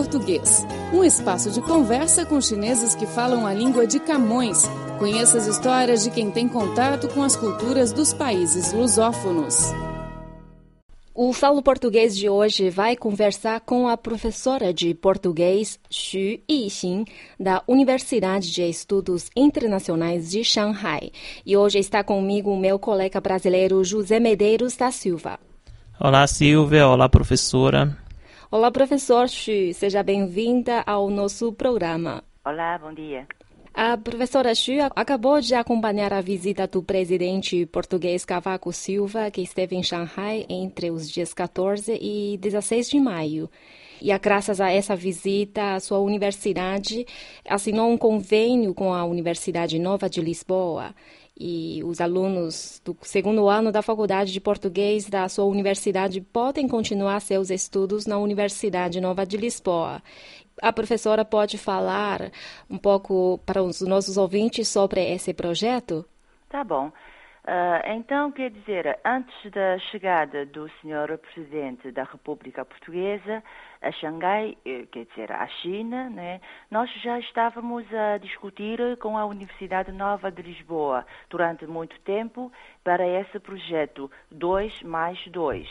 Português, um espaço de conversa com chineses que falam a língua de Camões. Conheça as histórias de quem tem contato com as culturas dos países lusófonos. O Falo Português de hoje vai conversar com a professora de português Xu Yixin, da Universidade de Estudos Internacionais de Shanghai. E hoje está comigo o meu colega brasileiro José Medeiros da Silva. Olá, Silvia. Olá, professora. Olá, professor Xu. Seja bem-vinda ao nosso programa. Olá, bom dia. A professora Xu acabou de acompanhar a visita do presidente português Cavaco Silva, que esteve em Shanghai entre os dias 14 e 16 de maio. E graças a essa visita, a sua universidade assinou um convênio com a Universidade Nova de Lisboa. E os alunos do segundo ano da Faculdade de Português da sua universidade podem continuar seus estudos na Universidade Nova de Lisboa a professora pode falar um pouco para os nossos ouvintes sobre esse projeto? Tá bom. Uh, então, quer dizer, antes da chegada do Sr. Presidente da República Portuguesa a Xangai, eh, quer dizer, à China, né, nós já estávamos a discutir com a Universidade Nova de Lisboa durante muito tempo para esse projeto 2 mais 2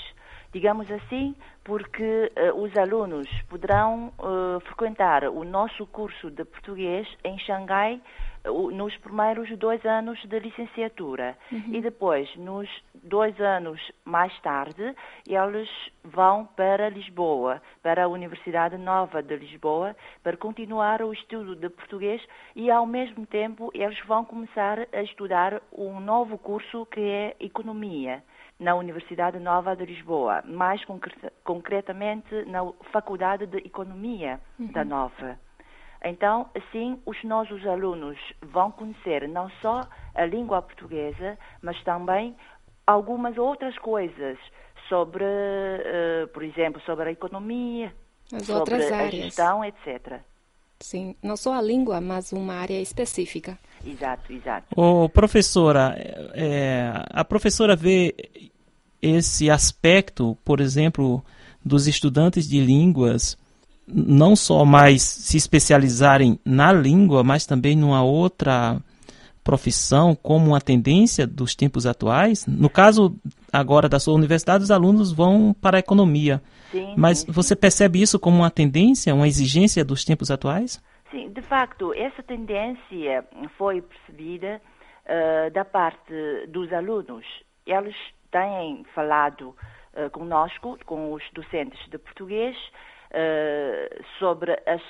digamos assim, porque uh, os alunos poderão uh, frequentar o nosso curso de português em Xangai nos primeiros dois anos de licenciatura uhum. e depois, nos dois anos mais tarde, eles vão para Lisboa, para a Universidade Nova de Lisboa, para continuar o estudo de português e, ao mesmo tempo, eles vão começar a estudar um novo curso que é Economia na Universidade Nova de Lisboa, mais concretamente na Faculdade de Economia uhum. da Nova. Então, assim, os nossos alunos vão conhecer não só a língua portuguesa, mas também algumas outras coisas sobre, uh, por exemplo, sobre a economia, As sobre outras a áreas. gestão, etc. Sim, não só a língua, mas uma área específica. Exato, exato. Ô, professora, é, a professora vê esse aspecto, por exemplo, dos estudantes de línguas não só mais se especializarem na língua, mas também numa outra profissão como uma tendência dos tempos atuais? No caso agora da sua universidade, os alunos vão para a economia. Sim, mas sim, você percebe isso como uma tendência, uma exigência dos tempos atuais? Sim, de facto, essa tendência foi percebida uh, da parte dos alunos. Eles têm falado uh, conosco, com os docentes de português, sobre as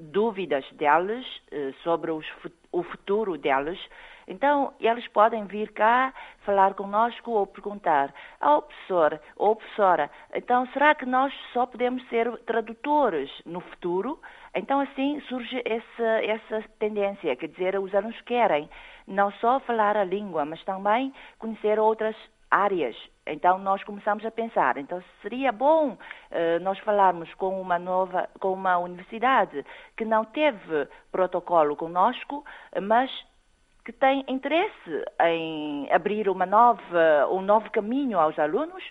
dúvidas deles, uh, sobre os, o futuro deles. Então, eles podem vir cá falar conosco ou perguntar ao oh, professor ou professora, então será que nós só podemos ser tradutores no futuro? Então, assim surge essa, essa tendência, quer dizer, os alunos querem não só falar a língua, mas também conhecer outras áreas. Então nós começamos a pensar, então seria bom uh, nós falarmos com uma nova, com uma universidade que não teve protocolo conosco, mas que tem interesse em abrir uma nova, um novo caminho aos alunos.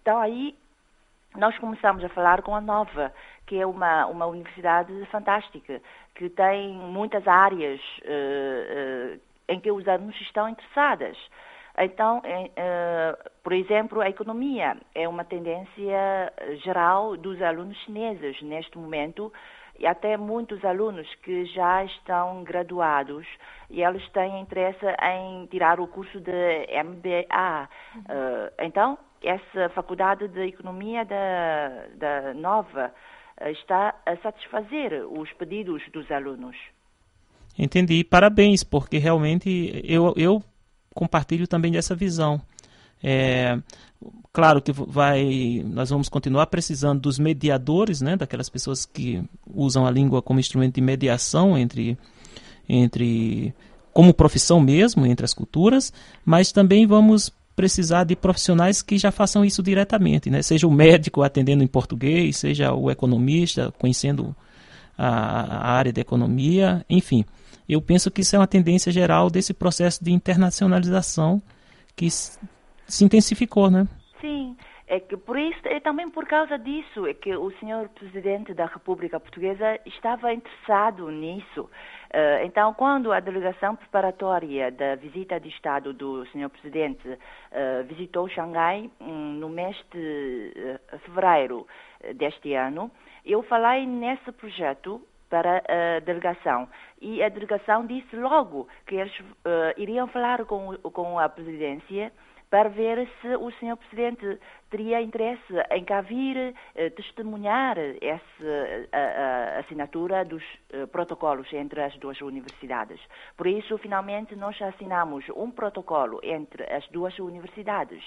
Então aí nós começamos a falar com a Nova, que é uma, uma universidade fantástica, que tem muitas áreas uh, uh, em que os alunos estão interessados. Então, uh, por exemplo, a economia é uma tendência geral dos alunos chineses neste momento e até muitos alunos que já estão graduados e eles têm interesse em tirar o curso de MBA. Uhum. Uh, então, essa faculdade de economia da, da Nova uh, está a satisfazer os pedidos dos alunos. Entendi. Parabéns, porque realmente eu, eu compartilho também dessa visão. É, claro que vai, nós vamos continuar precisando dos mediadores, né, daquelas pessoas que usam a língua como instrumento de mediação entre, entre como profissão mesmo entre as culturas, mas também vamos precisar de profissionais que já façam isso diretamente, né? Seja o médico atendendo em português, seja o economista conhecendo a, a área da economia, enfim eu penso que isso é uma tendência geral desse processo de internacionalização que se intensificou, né? Sim, É que por isso, é também por causa disso, é que o senhor presidente da República Portuguesa estava interessado nisso. Uh, então, quando a delegação preparatória da visita de Estado do senhor presidente uh, visitou Xangai um, no mês de uh, fevereiro deste ano, eu falei nesse projeto para a delegação. E a delegação disse logo que eles iriam falar com, com a presidência para ver se o senhor presidente teria interesse em cá vir eh, testemunhar essa assinatura dos eh, protocolos entre as duas universidades. Por isso, finalmente, nós assinamos um protocolo entre as duas universidades.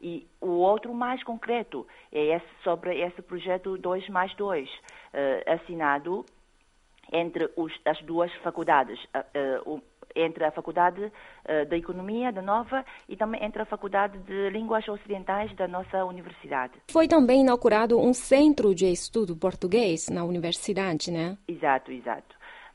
E o outro mais concreto é esse, sobre esse projeto 2 mais 2, eh, assinado entre os, as duas faculdades. Entre a Faculdade uh, da Economia da Nova e também entre a Faculdade de Línguas Ocidentais da nossa universidade. Foi também inaugurado um centro de estudo português na universidade, né? Exato, exato.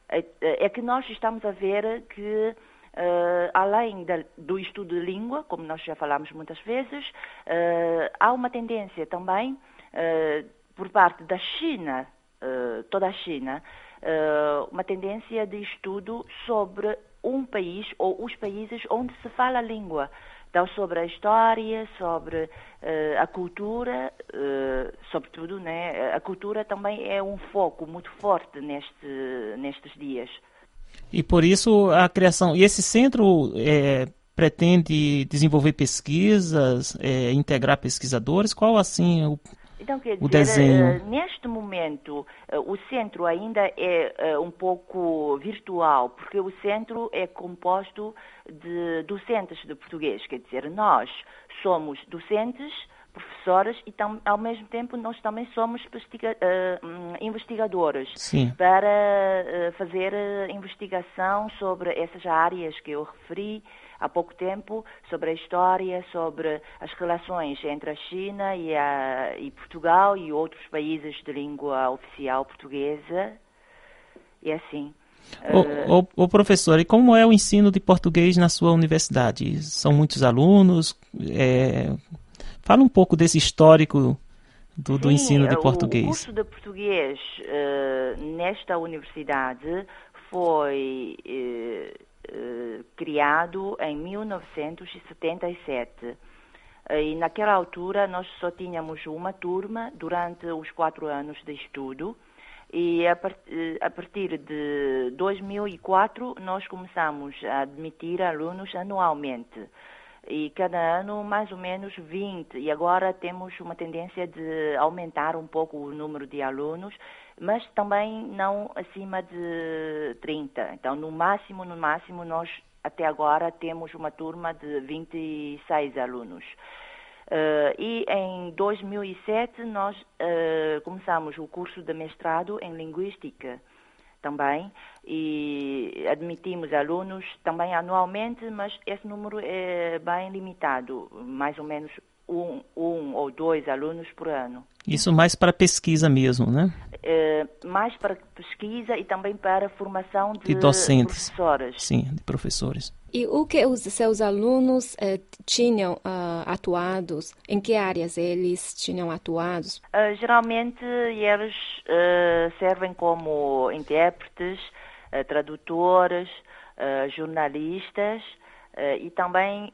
É, é que nós estamos a ver que Uh, além da, do estudo de língua, como nós já falamos muitas vezes, uh, há uma tendência também uh, por parte da China, toda a China, uma tendência de estudo sobre um país ou os países onde se fala a língua. Então, sobre a história, sobre uh, a cultura, uh, sobretudo, né, a cultura também é um foco muito forte neste, nestes dias. E por isso a criação. E esse centro é, pretende desenvolver pesquisas, é, integrar pesquisadores? Qual assim o então, quer dizer, desenho. Eh, neste momento, eh, o centro ainda é eh, um pouco virtual, porque o centro é composto de docentes de português, quer dizer, nós somos docentes, professoras e tam, ao mesmo tempo nós também somos uh, investigadores Sim. para fazer investigação sobre essas áreas que eu referi há pouco tempo sobre a história, sobre as relações entre a China e, a, e Portugal e outros países de língua oficial portuguesa. E assim. O, o, o, professor, e como é o ensino de português na sua universidade? São muitos alunos? É... Fala um pouco desse histórico do, Sim, do ensino de português. O curso de português uh, nesta universidade foi uh, eh, criado em 1977. Eh, e naquela altura nós só tínhamos uma turma durante os quatro anos de estudo. E a, eh, a partir de 2004 nós começamos a admitir alunos anualmente. E cada ano mais ou menos 20 e agora temos uma tendência de aumentar um pouco o número de alunos mas também não acima de 30. Então, no máximo, no máximo, nós até agora temos uma turma de 26 alunos. Uh, e em 2007 nós uh, começamos o curso de mestrado em Linguística também e admitimos alunos também anualmente, mas esse número é bem limitado, mais ou menos um, um ou dois alunos por ano. Isso mais para pesquisa mesmo, né? É, mais para pesquisa e também para formação de, de docentes. professores. Sim, de professores. E o que os seus alunos eh, tinham uh, atuados? Em que áreas eles tinham atuados? Uh, geralmente eles uh, servem como intérpretes, tradutores, jornalistas e também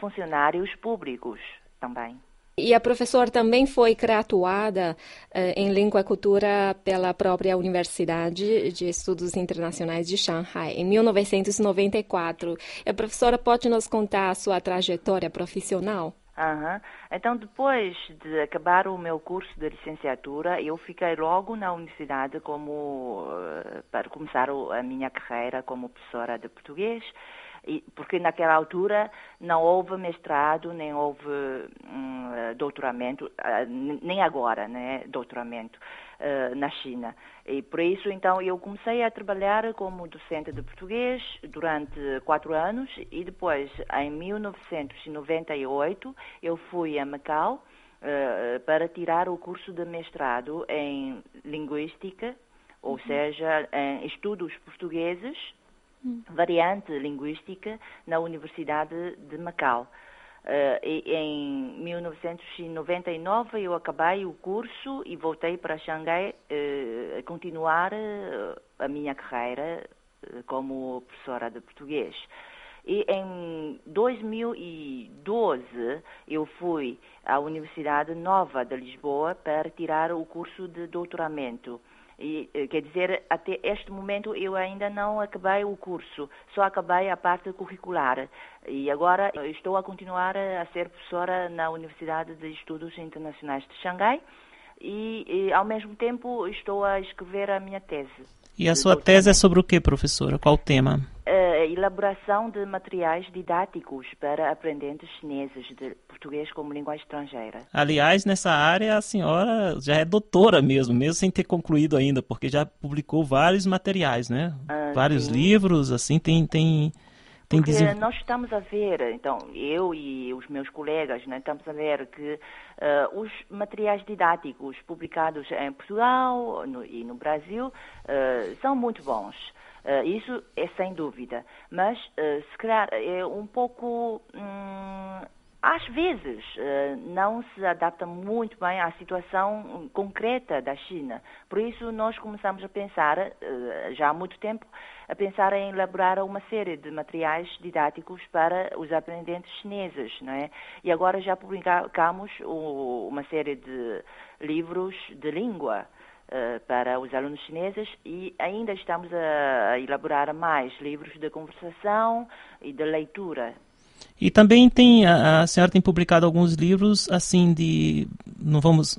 funcionários públicos também. E a professora também foi graduada uh, em Língua e Cultura pela própria Universidade de Estudos Internacionais de Shanghai, em 1994. A professora pode nos contar a sua trajetória profissional? Uhum. Então, depois de acabar o meu curso de licenciatura, eu fiquei logo na universidade como uh, para começar a minha carreira como professora de português porque naquela altura não houve mestrado, nem houve um, doutoramento, ah, nem agora, né, doutoramento uh, na China. E por isso, então, eu comecei a trabalhar como docente de português durante quatro anos e depois, em 1998, eu fui a Macau uh, para tirar o curso de mestrado em Linguística, ou uhum. seja, em Estudos Portugueses variante linguística na Universidade de Macau. e em 1999 eu acabei o curso e voltei para Xangai a continuar a minha carreira como professora de português. E em 2012 eu fui à Universidade Nova de Lisboa para tirar o curso de doutoramento. E, eh, quer dizer, até este momento eu ainda não acabei o curso, só acabei a parte curricular. E agora estou a continuar a ser professora na Universidade de Estudos Internacionais de Xangai e, e ao mesmo tempo estou a escrever a minha tese. E a sua tese é sobre o que, professora? Qual o tema? A elaboração de materiais didáticos para aprendentes chineses de português como língua estrangeira. Aliás, nessa área a senhora já é doutora mesmo, mesmo sem ter concluído ainda, porque já publicou vários materiais, né? Ah, vários sim. livros, assim, tem, tem tem Porque desenvol... nós estamos a ver, então, eu e os meus colegas, né, estamos a ver que uh, os materiais didáticos publicados em Portugal no, e no Brasil uh, são muito bons. Uh, isso é sem dúvida. Mas, se calhar, é um pouco. Hum, às vezes não se adapta muito bem à situação concreta da China. Por isso nós começamos a pensar, já há muito tempo, a pensar em elaborar uma série de materiais didáticos para os aprendentes chineses, não é? E agora já publicamos uma série de livros de língua uh, para os alunos chineses e ainda estamos a, elaborar mais livros de conversação e de leitura. E também tem a, a senhora tem publicado alguns livros assim de não vamos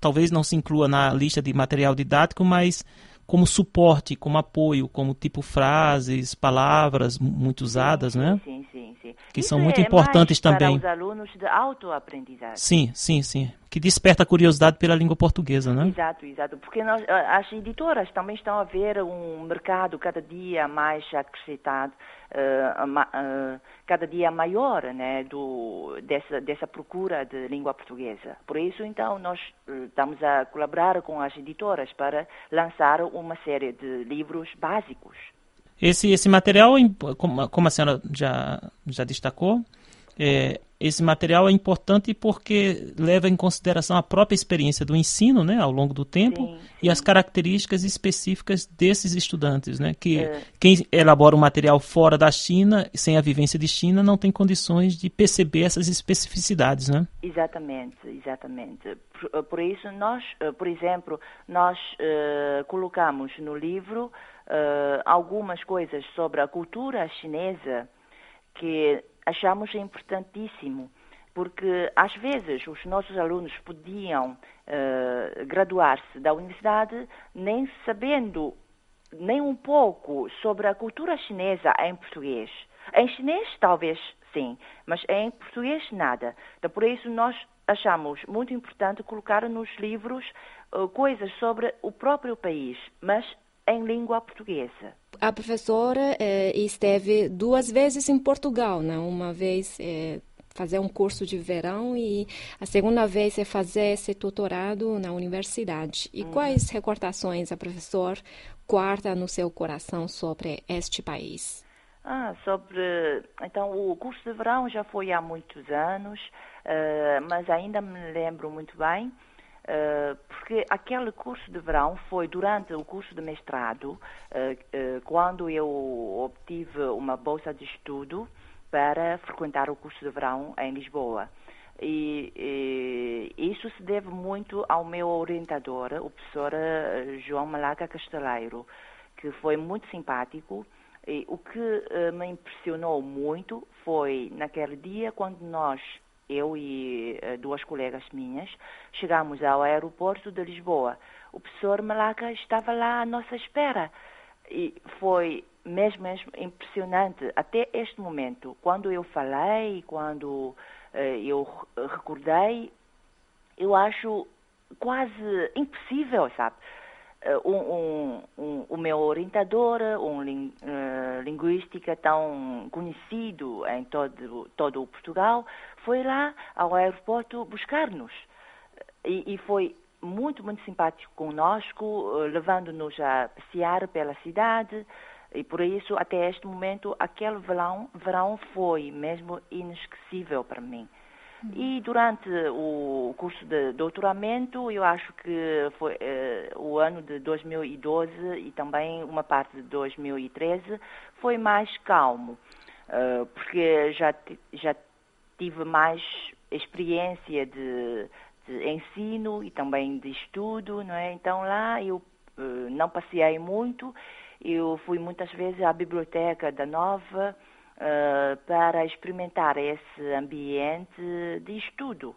talvez não se inclua na lista de material didático, mas como suporte, como apoio, como tipo frases, palavras muito usadas, sim, né? Sim, sim, sim. Que Isso são muito é importantes também. Para os alunos de autoaprendizagem. Sim, sim, sim. Que desperta a curiosidade pela língua portuguesa, né? Exato, exato. Porque nós, as editoras também estão a ver um mercado cada dia mais acrescentado uh, uh, cada dia maior né, do, dessa, dessa procura de língua portuguesa. Por isso, então, nós uh, estamos a colaborar com as editoras para lançar uma série de livros básicos. Esse, esse material, como a senhora já, já destacou, é, esse material é importante porque leva em consideração a própria experiência do ensino, né, ao longo do tempo, sim, sim. e as características específicas desses estudantes, né, que é. quem elabora um material fora da China, sem a vivência de China, não tem condições de perceber essas especificidades, né? Exatamente, exatamente. Por, por isso nós, eh, por exemplo, nós uh, colocamos no livro uh, algumas coisas sobre a cultura chinesa que achamos importantíssimo, porque às vezes os nossos alunos podiam uh, graduar-se da universidade nem sabendo nem um pouco sobre a cultura chinesa em português. Em chinês, talvez sim, mas em português, nada. Então, por isso, nós achamos muito importante colocar nos livros uh, coisas sobre o próprio país, mas em língua portuguesa. A professora eh, esteve duas vezes em Portugal, né? uma vez eh, fazer um curso de verão e a segunda vez é fazer esse doutorado na universidade. E uhum. quais recordações a professora guarda no seu coração sobre este país? Ah, sobre. Então, o curso de verão já foi há muitos anos, uh, mas ainda me lembro muito bem porque aquele curso de verão foi durante o curso de mestrado, uh, uh, quando eu obtive uma bolsa de estudo para frequentar o curso de verão em Lisboa. E, e, isso se deve muito ao meu orientador, o professor João Malaca Casteleiro, que foi muito simpático. E o que me impressionou muito foi naquele dia quando nós eu e uh, duas colegas minhas, chegamos ao aeroporto de Lisboa. O professor Malaca estava lá à nossa espera. E foi mesmo, mesmo impressionante até este momento. Quando eu falei, quando uh, eu recordei, eu acho quase impossível, sabe? Uh, um, um, o meu orientador, um uh, linguística tão conhecido em todo, todo o Portugal, foi lá ao aeroporto buscar-nos. E, e, foi muito, muito simpático conosco, uh, levando-nos a passear pela cidade. E por isso, até este momento, aquele verão, verão foi mesmo inesquecível para mim. E durante o curso de doutoramento, eu acho que foi eh, o ano de 2012 e também uma parte de 2013 foi mais calmo, uh, porque já, já tive mais experiência de, de, ensino e também de estudo, não é? Então lá eu uh, não passei muito, eu fui muitas vezes à biblioteca da Nova, uh, para experimentar esse ambiente de estudo.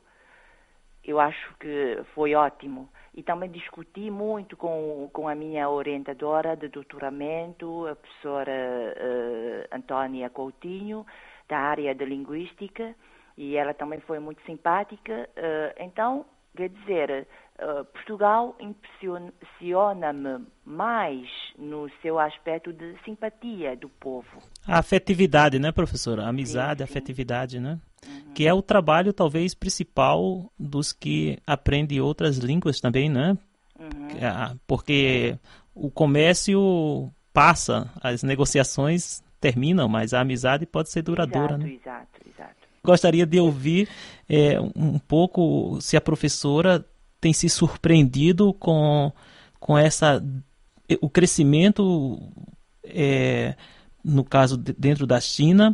Eu acho que foi ótimo. E também discuti muito com, com a minha orientadora de doutoramento, a professora uh, Antônia Coutinho, da área de linguística, e ela também foi muito simpática. Uh, então, quer dizer, uh, Portugal impressiona-me mais no seu aspecto de simpatia do povo. A afetividade, né, professora? A amizade, sim, sim. afetividade, né? Uhum. Que é o trabalho, talvez, principal dos que aprendem outras línguas também, né? Uhum. É, porque o comércio passa, as negociações terminam, mas a amizade pode ser duradoura, exato, né? Exato, exato. Gostaria de ouvir é, um pouco se a professora tem se surpreendido com, com essa o crescimento é, no caso de, dentro da China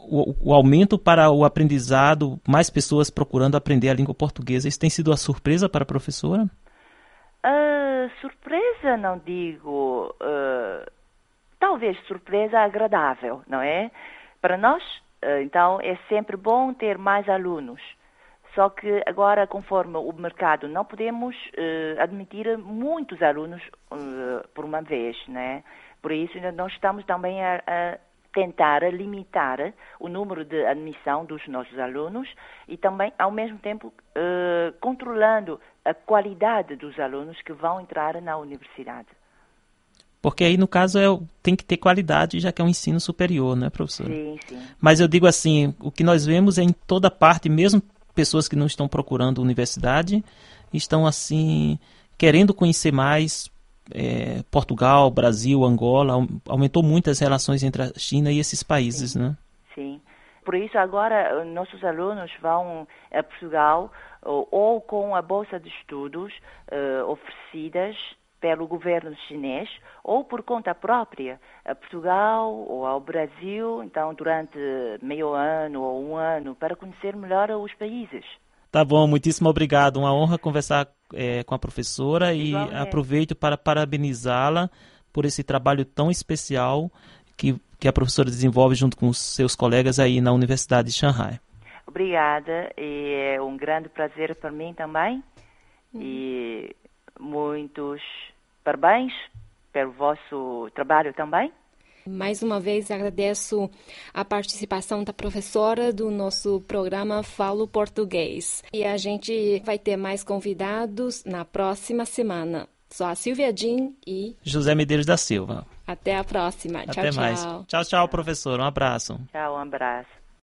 o, o, aumento para o aprendizado mais pessoas procurando aprender a língua portuguesa. Isso tem sido a surpresa para a professora? Uh, surpresa não digo uh, talvez surpresa agradável não é? Para nós uh, então é sempre bom ter mais alunos só que agora, conforme o mercado, não podemos uh, admitir muitos alunos uh, por uma vez, né? Por isso, nós estamos também a, a tentar limitar o número de admissão dos nossos alunos e também, ao mesmo tempo, uh, controlando a qualidade dos alunos que vão entrar na universidade. Porque aí, no caso, é, tem que ter qualidade, já que é um ensino superior, né, professora? Sim, sim. Mas eu digo assim, o que nós vemos é em toda parte, mesmo pessoas que não estão procurando universidade estão assim querendo conhecer mais é, Portugal, Brasil, Angola, aumentou muito as relações entre a China e esses países, Sim. né? Sim. Por isso agora nossos alunos vão a Portugal ou, ou com a bolsa de estudos uh, oferecidas pelo governo chinês ou por conta própria a Portugal ou ao Brasil, então durante meio ano ou um ano, para conhecer melhor os países. Tá bom, muitíssimo obrigado. Uma honra conversar é, com a professora e aproveito para parabenizá-la por esse trabalho tão especial que, que a professora desenvolve junto com os seus colegas aí na Universidade de Xangai. Obrigada, e é um grande prazer para mim também. E muitos parabéns pelo vosso trabalho também. Mais uma vez agradeço a participação da professora do nosso programa Falo Português. E a gente vai ter mais convidados na próxima semana. Sou a Silvia Jean e José Medeiros da Silva. Até a próxima. Até tchau, mais. Tchau, tchau, tchau, professor. Um abraço. Tchau, um abraço.